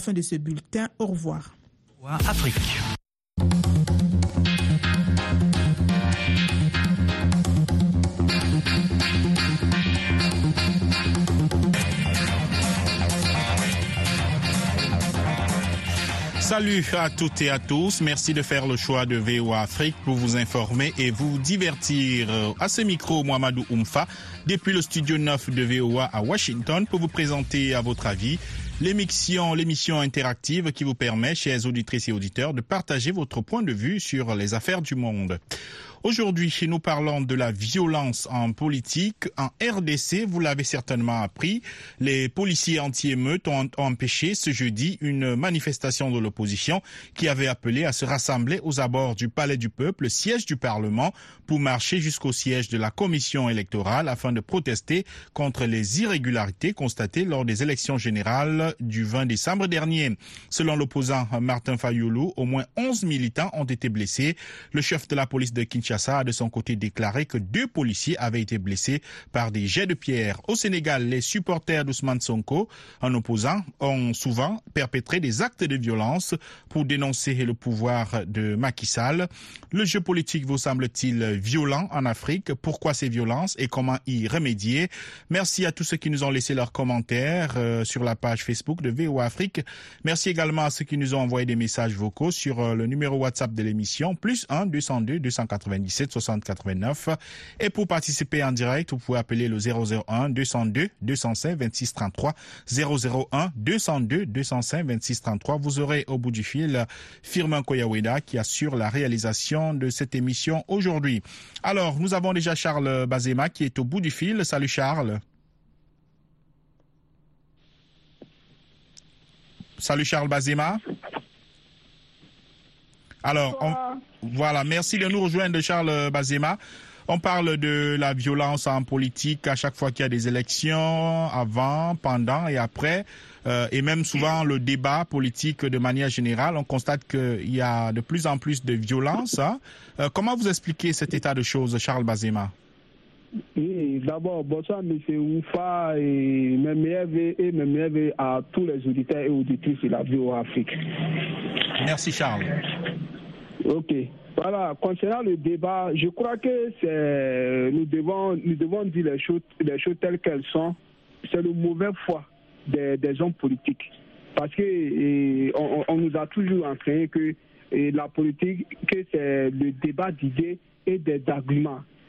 fin de ce bulletin. Au revoir. Afrique. Salut à toutes et à tous. Merci de faire le choix de VOA Afrique pour vous informer et vous divertir. À ce micro, Mohamedou Oumfa, depuis le studio 9 de VOA à Washington, pour vous présenter à votre avis l'émission, l'émission interactive qui vous permet, chers auditrices et auditeurs, de partager votre point de vue sur les affaires du monde. Aujourd'hui, nous parlons de la violence en politique. En RDC, vous l'avez certainement appris, les policiers anti-émeutes ont empêché ce jeudi une manifestation de l'opposition qui avait appelé à se rassembler aux abords du Palais du Peuple, siège du Parlement, pour marcher jusqu'au siège de la Commission électorale afin de protester contre les irrégularités constatées lors des élections générales du 20 décembre dernier. Selon l'opposant Martin Fayoulou, au moins 11 militants ont été blessés. Le chef de la police de Kinshasa a de son côté déclaré que deux policiers avaient été blessés par des jets de pierre. Au Sénégal, les supporters d'Ousmane Sonko, en opposant, ont souvent perpétré des actes de violence pour dénoncer le pouvoir de Macky Sall. Le jeu politique vous semble-t-il violent en Afrique? Pourquoi ces violences et comment y remédier? Merci à tous ceux qui nous ont laissé leurs commentaires euh, sur la page Facebook de VOA Afrique. Merci également à ceux qui nous ont envoyé des messages vocaux sur euh, le numéro WhatsApp de l'émission, plus 1 202 290 17 60 89. Et pour participer en direct, vous pouvez appeler le 001 202 205 26 33 001 202 205 26 33. Vous aurez au bout du fil Firmin Koyaweda qui assure la réalisation de cette émission aujourd'hui. Alors, nous avons déjà Charles Bazema qui est au bout du fil. Salut Charles. Salut Charles Bazema. Alors, on, voilà, merci de nous rejoindre, Charles Bazema. On parle de la violence en politique à chaque fois qu'il y a des élections, avant, pendant et après, euh, et même souvent le débat politique de manière générale. On constate qu'il y a de plus en plus de violence. Hein. Euh, comment vous expliquez cet état de choses, Charles Bazema? Oui, d'abord, bonsoir, M. Oufa, et mes meilleurs et mes à tous les auditeurs et auditrices de la VOA Afrique. Merci, Charles. Ok. Voilà, concernant le débat, je crois que nous devons nous devons dire les choses les choses telles qu'elles sont. C'est le mauvais foi des, des hommes politiques. Parce que on, on, nous a toujours enseigné que la politique, que c'est le débat d'idées et des.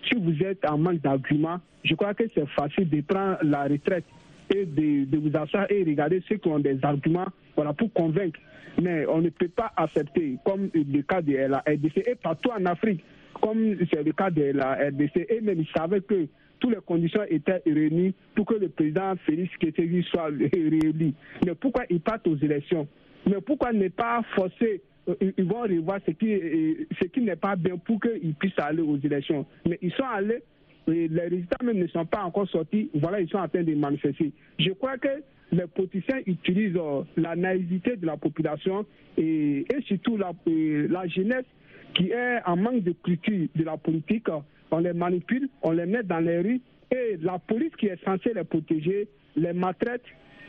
Si vous êtes en manque d'arguments, je crois que c'est facile de prendre la retraite et de, vous asseoir et regarder ceux qui ont des arguments voilà, pour convaincre. Mais on ne peut pas accepter, comme le cas de la RDC et partout en Afrique, comme c'est le cas de la RDC, et même ils savaient que toutes les conditions étaient réunies pour que le président Félix Tshisekedi soit réélu. Mais pourquoi ils partent aux élections? Mais pourquoi ne pas forcer ils vont revoir ce qui, ce qui n'est pas bien pour qu'ils puissent aller aux élections? Mais ils sont allés, les résultats même ne sont pas encore sortis. Voilà, ils sont en train de manifester. Je crois que les politiciens utilisent la naïveté de la population et, surtout la, jeunesse qui est en manque de culture de la politique. On les manipule, on les met dans les rues et la police qui est censée les protéger les maltraite,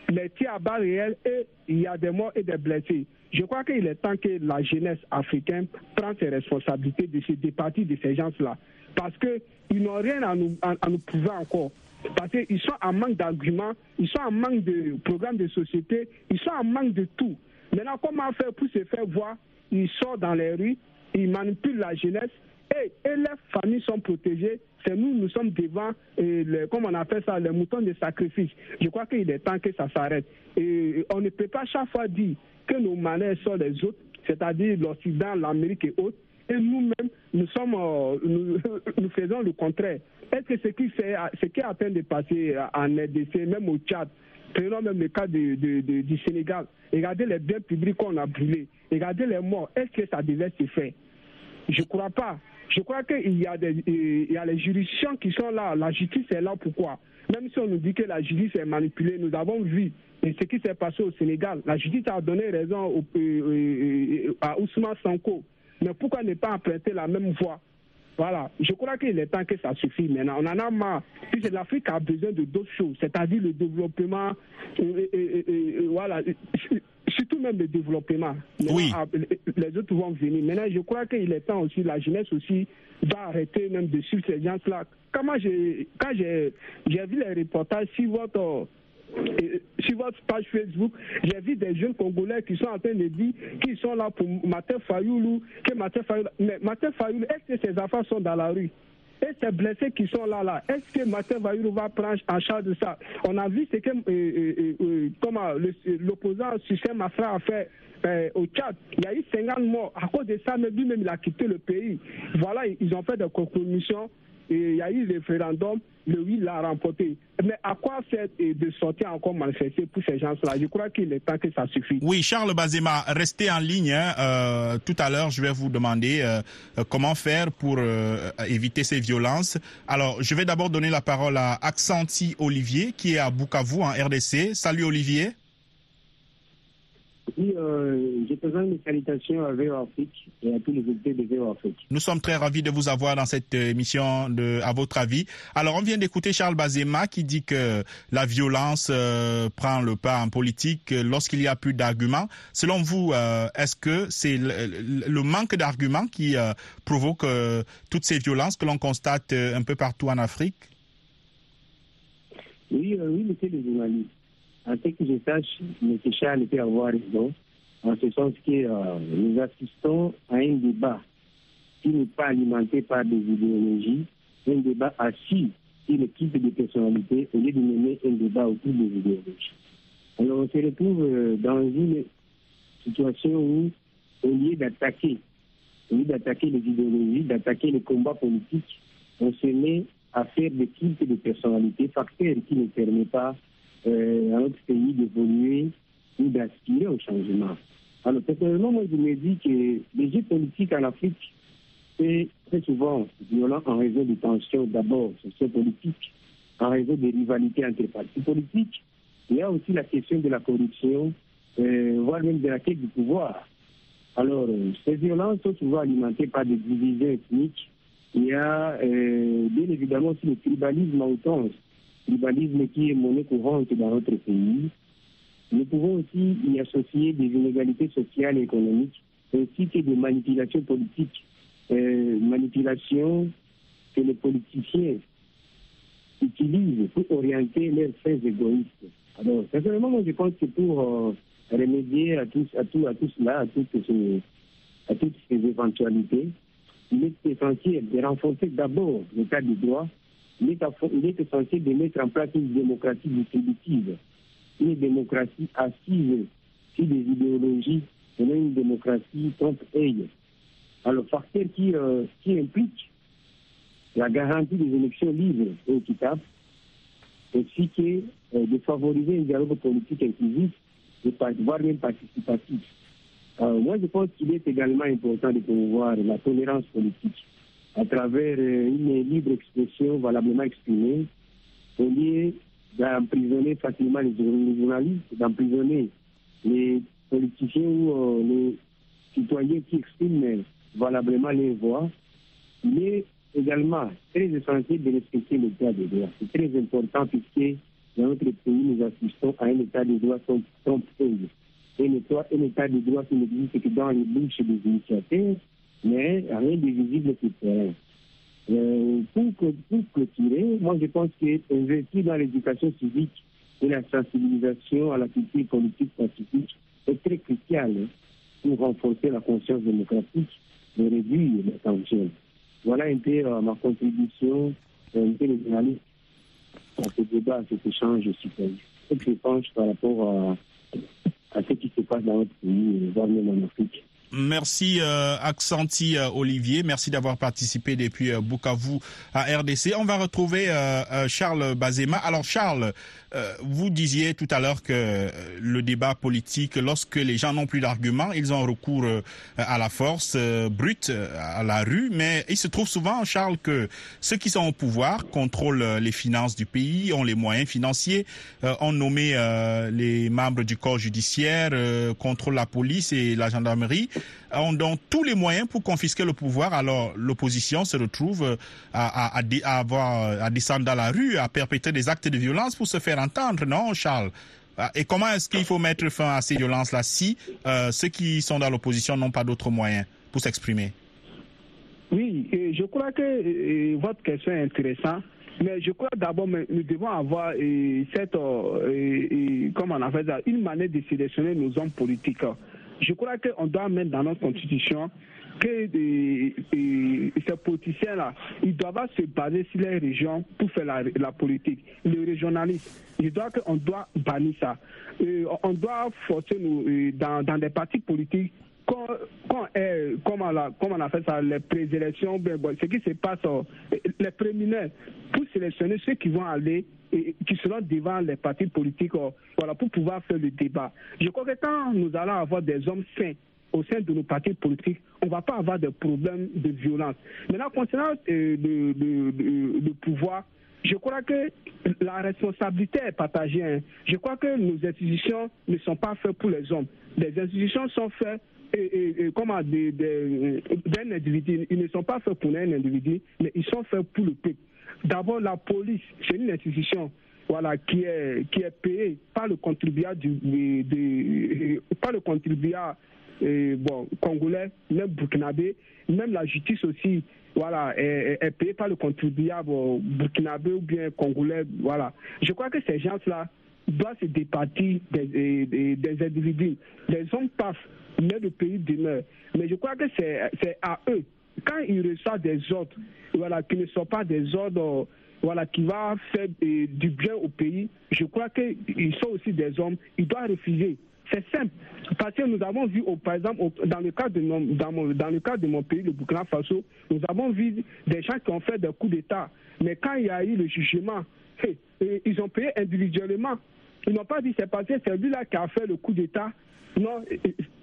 les tire à balles réelles et il y a des morts et des blessés. Je crois qu'il est temps que la jeunesse africaine prenne ses responsabilités de se départir de ces gens-là. Parce qu'ils n'ont rien à nous, à, prouver encore. Parce qu'ils sont en manque d'arguments, ils sont en manque de programmes de société, ils sont en manque de tout. Maintenant, comment faire pour se faire voir? Ils sortent dans les rues, ils manipulent la jeunesse et, et les familles sont protégées. C'est nous, nous sommes devant, le, comme on appelle ça, les moutons de sacrifice. Je crois qu'il est temps que ça s'arrête. Et on ne peut pas chaque fois dire que nos manières sont les autres, c'est-à-dire l'Occident, l'Amérique et autres, et nous-mêmes, nous, sommes, euh, nous, nous, faisons le contraire. Est-ce que ce qui, fait, ce qui est en train de passer en RDC, même au Tchad, prenons même le cas de, du Sénégal, regardez les biens publics qu'on a brûlés, regardez les morts, est-ce que ça devait se faire? Je ne crois pas. Je crois qu'il y, a des, il y a les juridictions qui sont là. La justice est là pourquoi? Même si on nous dit que la justice est manipulée, nous avons vu ce qui s'est passé au Sénégal. La justice a donné raison au, euh, à Ousmane Sanko. Mais pourquoi ne pas emprunter la même voie? Voilà, je crois qu'il est temps que ça suffit maintenant. On en a marre. Puisque l'Afrique a besoin de d'autres choses, c'est-à-dire le développement, euh, euh, voilà, surtout même le développement. Oui. Les autres vont venir. Maintenant, je crois qu'il est temps aussi, la jeunesse aussi doit arrêter même de suivre ces gens-là. Comment j'ai, quand j'ai, vu les reportages sur votre sur votre page Facebook, j'ai vu des jeunes Congolais qui sont en train de dire qu'ils sont là pour Maté Fayoulou, que Maté Fayoulou, mais Maté Fayoulou, est-ce que ces enfants sont dans la rue? Et ces blessés qui sont là, là, est-ce que Martin Fayoulou va prendre en charge de ça? On a vu ce que euh, euh, euh, comment l'opposant Sucem Mafra a fait au Tchad. Il y a eu 50 morts. À cause de ça, lui-même, il a quitté le pays. Voilà, ils ont fait des compromissions il y a eu le référendum, le oui l'a remporté. Mais à quoi faire de sortir encore manifester pour ces gens-là? Je crois qu'il est temps que ça suffit. Oui, Charles Bazema, restez en ligne. Hein. Euh, tout à l'heure, je vais vous demander euh, euh, comment faire pour éviter ces violences. Alors, je vais d'abord donner la parole à Accenti Olivier, qui est à Bukavu, en RDC. Salut Olivier. Oui, euh, je présente mes salutations à VO Afrique et à tous les invités de VO Afrique. Nous sommes très ravis de vous avoir dans cette émission de À votre avis. Alors, on vient d'écouter Charles Bazema qui dit que la violence euh, prend le pas en politique lorsqu'il y a plus d'arguments. Selon vous, euh, est-ce que c'est le, manque d'arguments qui euh, provoque toutes ces violences que l'on constate un peu partout en Afrique? Oui, oui, monsieur le journaliste. En ce que je sache, M. Charles peut avoir raison, en ce sens que euh, nous assistons à un débat qui n'est pas alimenté par des idéologies, un débat assis sur le type de personnalité au lieu de mener un débat autour des idéologies. Alors on se retrouve euh, dans une situation où, au lieu d'attaquer, au lieu d'attaquer les idéologies, d'attaquer les combats politiques, on se met à faire des types de personnalités, facteurs qui ne permettent pas euh, à notre pays d'évoluer ou d'aspirer au changement. Alors, personnellement, moi, je me dis que les jeux politiques en Afrique, c'est très souvent violent en raison de tensions d'abord sociopolitiques, en raison de rivalités entre partis politiques. Il y a aussi la question de la corruption, euh, voire même de la quête du pouvoir. Alors, euh, ces violences sont souvent alimentées par des divisions ethniques. Il y a euh, bien évidemment aussi le tribalisme outrance tribalisme qui est monnaie courante dans notre pays. Nous pouvons aussi y associer des inégalités sociales et économiques, ainsi que des manipulations politiques, euh, manipulations que les politiciens utilisent pour orienter leurs faits égoïstes. Alors, personnellement, moi, je pense que pour euh, remédier à tout, à, tout, à tout cela, à toutes, ces, à toutes ces éventualités, il est essentiel de renforcer d'abord l'état du droit il est, essentiel de mettre en place une démocratie distributive, une démocratie assise sur des idéologies, et une démocratie trompe-œil. Alors, facteur qui, euh, qui implique la garantie des élections libres et équitables, ainsi que euh, de favoriser un dialogue politique inclusif, voire même participatif. Euh, moi, je pense qu'il est également important de promouvoir la tolérance politique à travers euh, une libre expression valablement exprimée, au lieu d'emprisonner facilement les journalistes, d'emprisonner les politiciens ou euh, les citoyens qui expriment valablement les voix, il est également très essentiel de respecter l'état de droit. C'est très important puisque dans notre pays, nous assistons à un état de droit trompe un, un état de droit qui n'existe que dans les bouches des initiateurs, mais rien de visible sur le terrain. Euh, pour, pour clôturer, moi je pense qu'investir dans l'éducation civique et la sensibilisation à la culture politique pacifique est très crucial hein, pour renforcer la conscience démocratique et réduire les tensions. Voilà un peu euh, ma contribution, euh, un peu les journalistes à ce débat, à cet échange citoyen. Ce que je pense par rapport à, à ce qui se passe dans notre pays, voire même en Afrique. Merci euh, Accenti euh, Olivier, merci d'avoir participé depuis euh, Bukavu à RDC. On va retrouver euh, euh, Charles Bazema. Alors Charles, vous disiez tout à l'heure que le débat politique, lorsque les gens n'ont plus d'arguments, ils ont recours à la force brute, à la rue. Mais il se trouve souvent, Charles, que ceux qui sont au pouvoir contrôlent les finances du pays, ont les moyens financiers, ont nommé les membres du corps judiciaire, contrôlent la police et la gendarmerie ont donc tous les moyens pour confisquer le pouvoir. Alors l'opposition se retrouve euh, à, à, descendre dans la rue, à perpétrer des actes de violence pour se faire entendre, non, Charles? Et comment est-ce qu'il faut mettre fin à ces violences-là si ceux qui sont dans l'opposition n'ont pas d'autres moyens pour s'exprimer? Oui, je crois que votre question est intéressante. Mais je crois d'abord nous devons avoir cette, une manière de sélectionner nos hommes politiques. Je crois qu'on doit mettre dans notre constitution que ces politiciens-là, ils doivent se baser sur les régions pour faire la, politique. Le régionalisme, je dois qu'on doit bannir ça. on doit forcer nous, dans, dans des partis politiques quand, quand comme, on a, fait ça, les présélections, ben, ce qui se passe, euh, les préliminaires, pour sélectionner ceux qui vont aller et qui seront devant les partis politiques, voilà, pour pouvoir faire le débat. Je crois que quand nous allons avoir des hommes sains au sein de nos partis politiques, on ne va pas avoir de problèmes de violence. Maintenant, concernant euh, le, pouvoir, je crois que la responsabilité est partagée. Hein. Je crois que nos institutions ne sont pas faites pour les hommes. Les institutions sont faites et, comment d'un individu. Ils ne sont pas faits pour un individu, mais ils sont faits pour le peuple. D'abord, la police, c'est une institution voilà, qui est, qui est payée par le contribuable, du, par le contribuable bon, congolais, même burkinabé, même la justice aussi voilà, est, payée par le contribuable burkinabé ou bien congolais. Voilà. Je crois que ces gens-là doivent se départir des, des, des individus. Les hommes passent mais le pays demeure. Mais je crois que c'est à eux, quand ils reçoivent des ordres, voilà, qui ne sont pas des ordres voilà, qui vont faire du bien au pays, je crois qu'ils sont aussi des hommes, ils doivent refuser. C'est simple. Parce que nous avons vu, par exemple, dans le, cas de mon, dans, dans le cas de mon pays, le Burkina Faso, nous avons vu des gens qui ont fait des coups d'État. Mais quand il y a eu le jugement, ils ont payé individuellement. Ils n'ont pas dit c'est parce que c'est lui-là qui a fait le coup d'État non,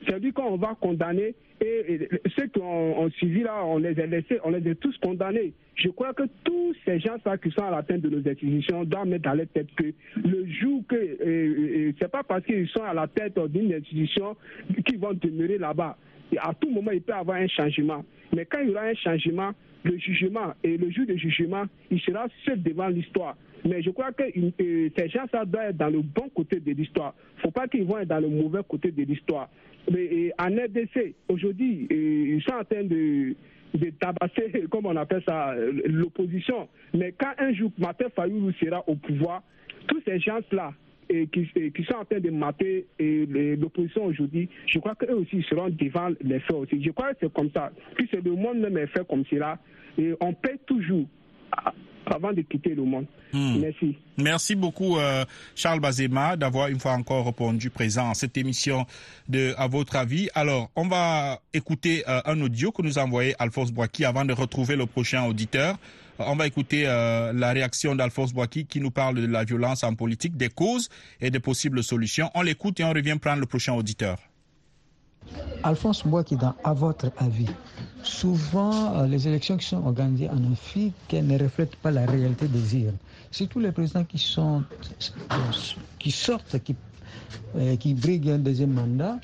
c'est lui qu'on va condamner et, ceux qui ont, suivi là, on les a laissés, on les a tous condamnés. Je crois que tous ces gens-là qui sont à la tête de nos institutions doivent mettre dans leur tête que le jour que, euh, c'est pas parce qu'ils sont à la tête d'une institution qu'ils vont demeurer là-bas. À tout moment, il peut y avoir un changement. Mais quand il y aura un changement, le jugement et le jour de jugement, il sera seul devant l'histoire. Mais je crois que euh, ces gens ça doivent être dans le bon côté de l'histoire. Il ne faut pas qu'ils vont être dans le mauvais côté de l'histoire. Mais en RDC, aujourd'hui, euh, ils sont en train de, tabasser, comme on appelle ça, l'opposition. Mais quand un jour Martin Fayoulou sera au pouvoir, tous ces gens-là, qui, qui, sont en train de mater l'opposition aujourd'hui, je crois qu'eux aussi seront devant les faits aussi. Je crois que c'est comme ça. Puis c'est le monde même est fait comme cela. Et on paie toujours avant de quitter le monde. Hmm. Merci. Merci beaucoup, euh, Charles Bazema, d'avoir une fois encore répondu présent à cette émission de À votre avis. Alors, on va écouter euh, un audio que nous a envoyé Alphonse Boaki avant de retrouver le prochain auditeur. On va écouter euh, la réaction d'Alphonse Boaki qui nous parle de la violence en politique, des causes et des possibles solutions. On l'écoute et on revient prendre le prochain auditeur. Alphonse Boaki, dans À votre avis, souvent euh, les élections qui sont organisées en Afrique ne reflètent pas la réalité des îles. Surtout les présidents qui, sont, qui sortent, qui, euh, qui briguent un deuxième mandat,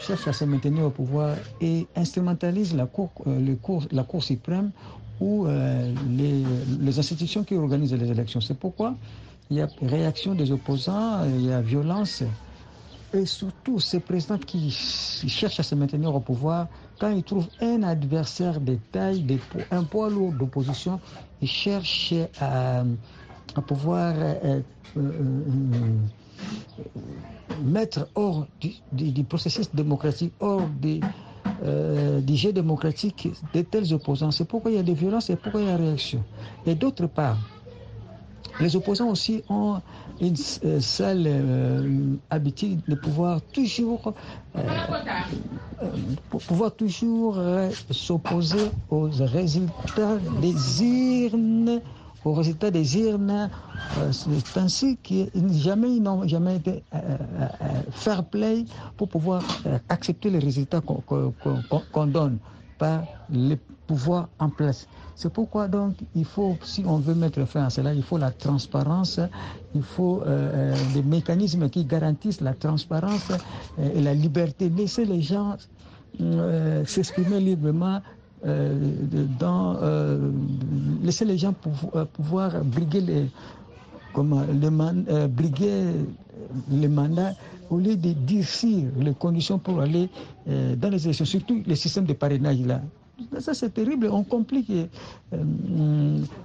cherchent à se maintenir au pouvoir et instrumentalisent la Cour, euh, suprême ou les institutions qui organisent les élections. C'est pourquoi il y a réaction des opposants, il y a violence et surtout, ces présidents qui cherchent à se maintenir au pouvoir, quand ils trouvent un adversaire de taille, un poids lourd d'opposition, ils cherchent à, pouvoir euh, euh, euh, mettre hors du, processus démocratique, hors du, jeu démocratique de tels opposants. C'est pourquoi il y a des violences et pourquoi il y a réaction. Et d'autre part, les opposants aussi ont une euh, seule euh, habitude de pouvoir toujours, euh, pouvoir toujours s'opposer aux résultats des urnes aux résultats des urnes. c'est ainsi qu'ils n'ont jamais été fair play pour pouvoir accepter les résultats qu'on donne par les pouvoirs en place. C'est pourquoi donc il faut, si on veut mettre fin à cela, il faut la transparence, il faut euh, euh, des mécanismes qui garantissent la transparence euh, et la liberté. Laisser les gens s'exprimer librement dans, laisser les gens pouvoir briguer les, comment, les briguer les mandats au lieu de durcir les conditions pour aller dans les élections, surtout le système de parrainage là. Ça, c'est terrible. On complique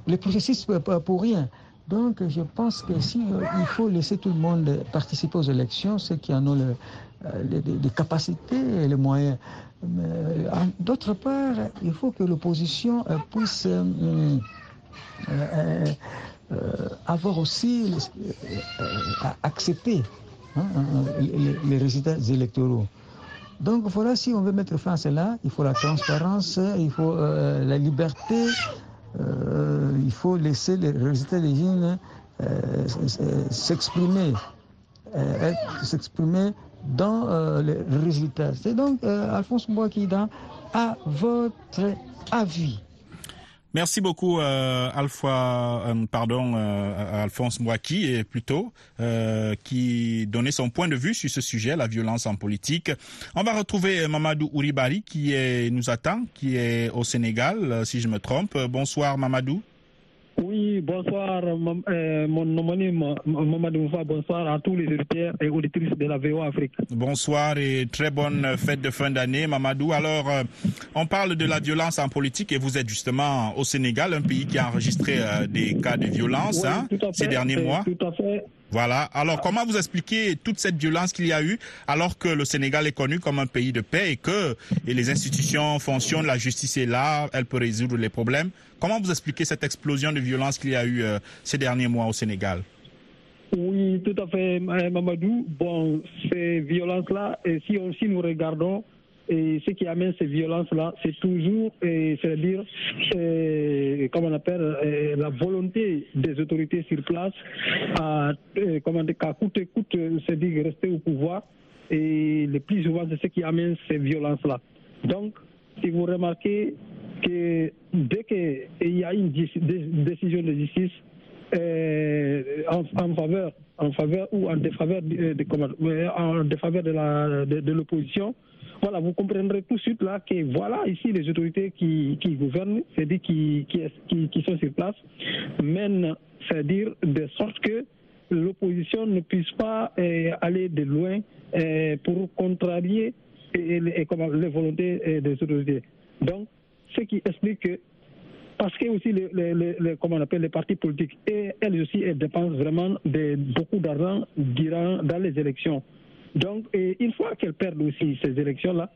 les processus pour rien. Donc, je pense que si il faut laisser tout le monde participer aux élections, ceux qui en ont le, les, capacités et les moyens. D'autre part, il faut que l'opposition puisse euh, euh, avoir aussi euh, accepté hein, les, résultats électoraux. Donc voilà, si on veut mettre fin à cela, il faut la transparence, il faut la liberté, il faut laisser les résultats des jeunes s'exprimer, s'exprimer dans euh, les résultats. C'est donc euh, Alphonse Mbouakida à votre avis. Merci beaucoup, euh, Alpha, euh, pardon, euh, Alphonse Mbouaki, plutôt, qui donnait son point de vue sur ce sujet, la violence en politique. On va retrouver Mamadou Ouribari qui nous attend, qui est au Sénégal, si je me trompe. Bonsoir, Mamadou. Oui, bonsoir, euh, mon homonyme Mamadou Moufa, bonsoir à tous les auditeurs et auditrices de la VO Afrique. Bonsoir et très bonne fête de fin d'année, Mamadou. Alors, euh, on parle de la violence en politique et vous êtes justement au Sénégal, un pays qui a enregistré euh, des cas de violence Oui, hein, ces derniers mois. Tout à fait. Voilà. Alors, comment vous expliquez toute cette violence qu'il y a eu alors que le Sénégal est connu comme un pays de paix et que et les institutions fonctionnent, la justice est là, elle peut résoudre les problèmes? Comment vous expliquez cette explosion de violence qu'il y a eu euh, ces derniers mois au Sénégal? Oui, tout à fait, Mamadou. Bon, ces violences-là, et si, on, si nous regardons, et ce qui amène ces violences-là, c'est toujours, c'est-à-dire, euh, comment on appelle, euh, la volonté des autorités sur place à, euh, comment dire, qu'à coûte coûte, c'est-à-dire rester au pouvoir. Et le plus souvent, c'est ce qui amène ces violences-là. Donc, si vous remarquez que dès qu'il y a une dé- dé- décision de justice en, faveur, en faveur ou en défaveur de l'opposition, voilà, vous comprendrez tout de suite là que voilà ici les autorités qui, gouvernent, c'est-à-dire qui, qui, sont sur place, mènent, c'est-à-dire de sorte que l'opposition ne puisse pas euh, aller de loin euh, pour contrarier comment, les volontés des autorités. Donc, ce qui explique que parce que aussi les, les, les, comment on appelle les partis politiques et elles aussi elles dépensent vraiment beaucoup d'argent dans les élections. Donc une fois qu'elles perdent aussi ces élections là,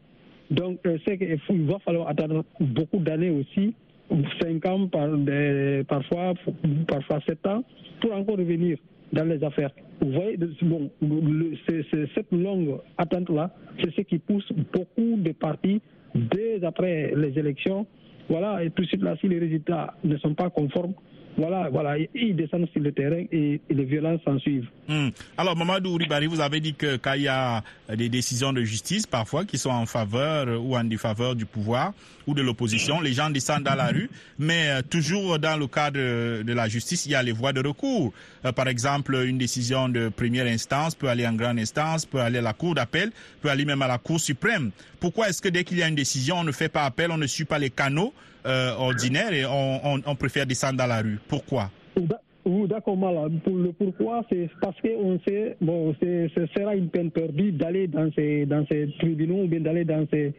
donc euh, c'est qu'il va falloir attendre beaucoup d'années aussi, cinq ans par des- parfois parfois sept ans pour encore revenir dans les affaires. Vous voyez, bon, cette longue attente là, c'est ce qui pousse beaucoup de partis dès après les élections voilà, et tout de suite là, si les résultats ne sont pas conformes, voilà, voilà, ils descendent sur le terrain et, les violences s'en suivent. Hmm. Alors, Mamadou Ouribari, vous avez dit que quand il y a des décisions de justice, parfois, qui sont en faveur euh, ou en défaveur du pouvoir ou de l'opposition, les gens descendent dans la rue, mais euh, toujours dans le cadre de, la justice, il y a les voies de recours. Euh, par exemple, une décision de première instance peut aller en grande instance, peut aller à la cour d'appel, peut aller même à la cour suprême. Pourquoi est-ce que dès qu'il y a une décision, on ne fait pas appel, on ne suit pas les canaux euh, ordinaires et on, on, préfère descendre dans la rue Pourquoi? D'accord. Pour le pourquoi, c'est parce qu'on sait, bon, ce sera une peine perdue d'aller dans ces, dans ces tribunaux ou bien d'aller dans ces,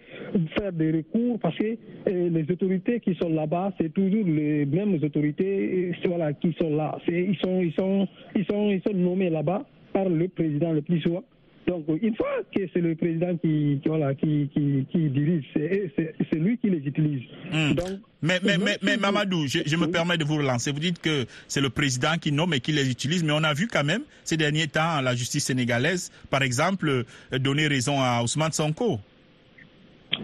faire des recours parce que euh, les autorités qui sont là-bas, c'est toujours les mêmes autorités, euh, qui sont là. Ils sont, ils sont, ils sont, ils sont nommés là-bas par le président le plus souvent. Donc, une fois que c'est le président qui, qui, voilà, qui, qui, qui dirige, c'est lui qui les utilise. Hmm. Donc, Mais, mais, mais, mais Mamadou, je, je me Oui. permets de vous relancer. Vous dites que c'est le président qui nomme et qui les utilise, mais on a vu quand même ces derniers temps la justice sénégalaise, par exemple, euh, donner raison à Ousmane Sonko.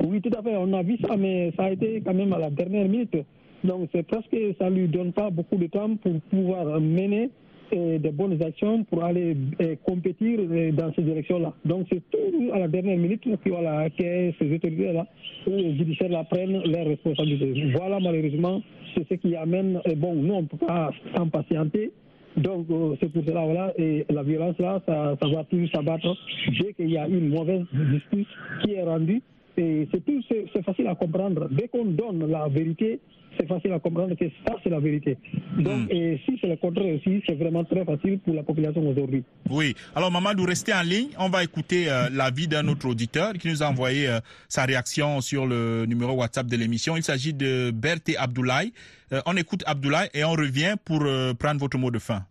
Oui, tout à fait. On a vu ça, mais ça a été quand même à la dernière minute. Donc, c'est presque, ça lui donne pas beaucoup de temps pour pouvoir mener euh, des bonnes actions pour aller euh, compétir euh, dans ces élections-là. Donc, c'est toujours à la dernière minute que, voilà, que ces autorités-là, les judiciaires-là, prennent leurs responsabilités. Voilà, malheureusement, c'est ce qui amène, bon, nous, on ne peut pas s'impatienter. Donc, euh, c'est pour cela, voilà, et la violence, là, ça, ça va toujours s'abattre dès qu'il y a une mauvaise justice qui est rendue. C'est tout, c'est c'est facile à comprendre. Dès qu'on donne la vérité, c'est facile à comprendre que ça, c'est la vérité. Donc, Hmm. et si c'est le contraire aussi, c'est vraiment très facile pour la population aujourd'hui. Oui. Alors, Mamadou, restez en ligne. On va écouter euh, l'avis d'un autre auditeur qui nous a envoyé euh, sa réaction sur le numéro WhatsApp de l'émission. Il s'agit de Berthe Abdoulaye. Euh, on écoute Abdoulaye et on revient pour euh, prendre votre mot de fin.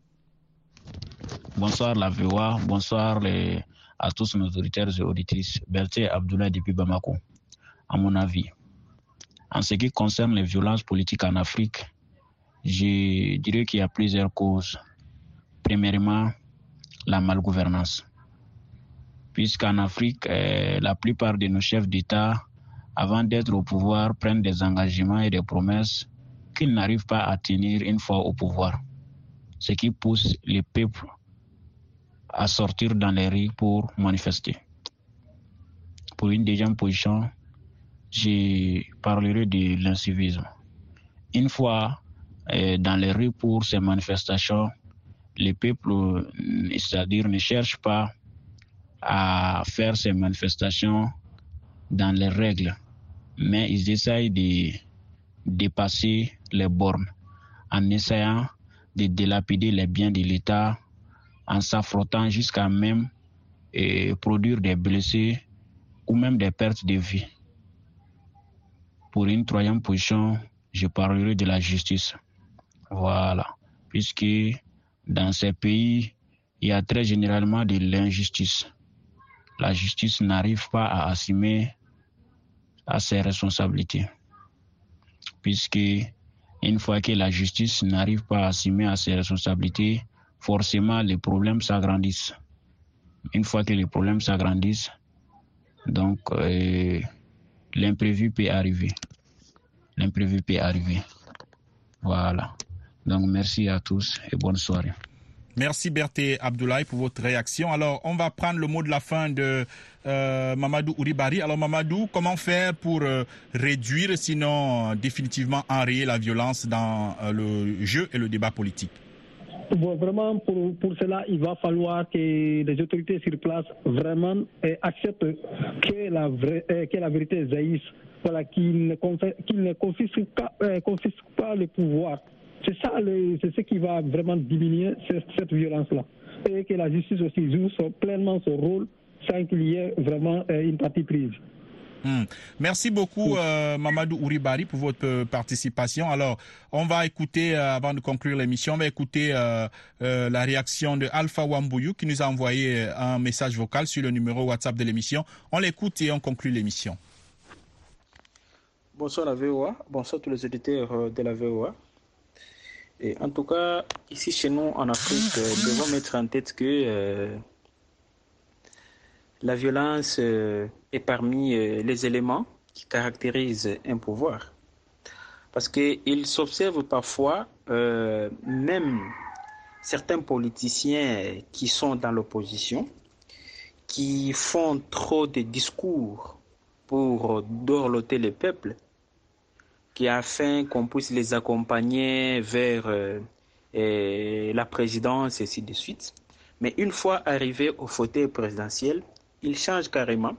Bonsoir la VOA, bonsoir les- à tous nos auditeurs et auditrices. Berthe Abdoulaye depuis Bamako. À mon avis, en ce qui concerne les violences politiques en Afrique, je dirais qu'il y a plusieurs causes. Premièrement, la malgouvernance. Puisqu'en Afrique, euh, la plupart de nos chefs d'État, avant d'être au pouvoir, prennent des engagements et des promesses qu'ils n'arrivent pas à tenir une fois au pouvoir. Ce qui pousse les peuples à sortir dans les rues pour manifester. Pour une deuxième position, je parlerai de l'incivisme. Une fois euh, dans les rues pour ces manifestations, les peuples, euh, c'est-à-dire ne cherchent pas à faire ces manifestations dans les règles, mais ils essayent de dépasser les bornes en essayant de dilapider les biens de l'État, en s'affrontant jusqu'à même produire des blessés ou même des pertes de vie. Pour une troisième position, je parlerai de la justice. Voilà. Puisque dans ces pays, il y a très généralement de l'injustice. La justice n'arrive pas à assumer à ses responsabilités. Puisque une fois que la justice n'arrive pas à assumer à ses responsabilités, forcément les problèmes s'agrandissent. Une fois que les problèmes s'agrandissent, donc euh, l'imprévu peut arriver. L'imprévu peut arriver. Voilà. Donc merci à tous et bonne soirée. Merci Berthe Abdoulaye pour votre réaction. Alors, on va prendre le mot de la fin de euh, Mamadou Ouribari. Alors, Mamadou, comment faire pour euh, réduire, sinon définitivement enrayer la violence dans le jeu et le débat politique? Bon, vraiment, pour, pour cela, il va falloir que les autorités sur place vraiment euh, acceptent que la, vraie, euh, que la vérité jaillisse, voilà, qu'ils ne, qu'ils ne confisquent, pas, euh, confisquent pas le pouvoir. C'est ça, c'est ce qui va vraiment diminuer cette, violence-là. Et que la justice aussi joue pleinement son rôle sans qu'il y ait vraiment une partie prise. Hmm. Merci beaucoup, euh, Mamadou Ouribari, pour votre euh, participation. Alors, on va écouter, euh, avant de conclure l'émission, on va écouter euh, euh, la réaction de Alpha Wambouyou qui nous a envoyé un message vocal sur le numéro WhatsApp de l'émission. On l'écoute et on conclut l'émission. Bonsoir la VOA, bonsoir tous les auditeurs de la VOA. Et en tout cas, ici chez nous en Afrique, euh, nous devons mettre en tête que euh, la violence euh, est parmi euh, les éléments qui caractérisent un pouvoir. Parce qu'il s'observe parfois, euh, même certains politiciens qui sont dans l'opposition, qui font trop de discours pour dorloter le peuple, qui afin qu'on puisse les accompagner vers euh, la présidence et ainsi de suite. Mais une fois arrivés au fauteuil présidentiel, ils changent carrément.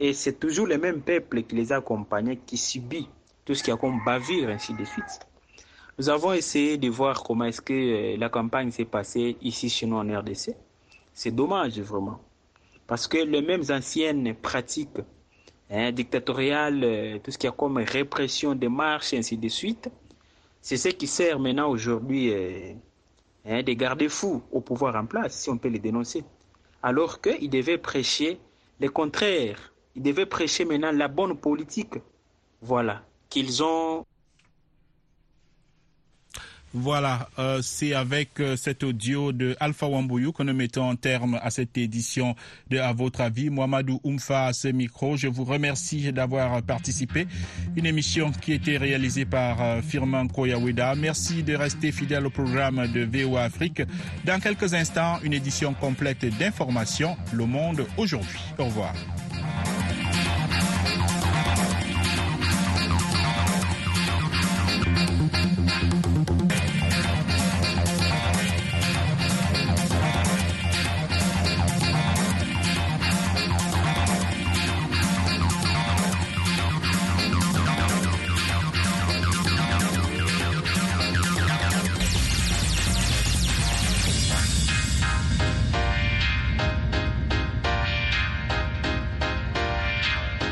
Et c'est toujours le même peuple qui les a accompagnés qui subit tout ce qui a comme bavure, ainsi de suite. Nous avons essayé de voir comment est-ce que euh, la campagne s'est passée ici chez nous en RDC. C'est dommage vraiment. Parce que les mêmes anciennes pratiques hein, dictatoriales, euh, tout ce qui a comme répression des marches, ainsi de suite, c'est ce qui sert maintenant aujourd'hui euh, hein, des garde-fous au pouvoir en place, si on peut les dénoncer. Alors qu'ils devaient prêcher le contraire. Ils devaient prêcher maintenant la bonne politique. Voilà. Qu'ils ont Voilà, euh, c'est avec euh, cet audio de Alpha Wambouyou que nous mettons un terme à cette édition de À votre avis. Mohamedou Oumfa à ce micro. Je vous remercie d'avoir participé. Une émission qui a été réalisée par euh, Firmin Koyaweda. Merci de rester fidèle au programme de VOA Afrique. Dans quelques instants, une édition complète d'informations. Le monde aujourd'hui. Au revoir.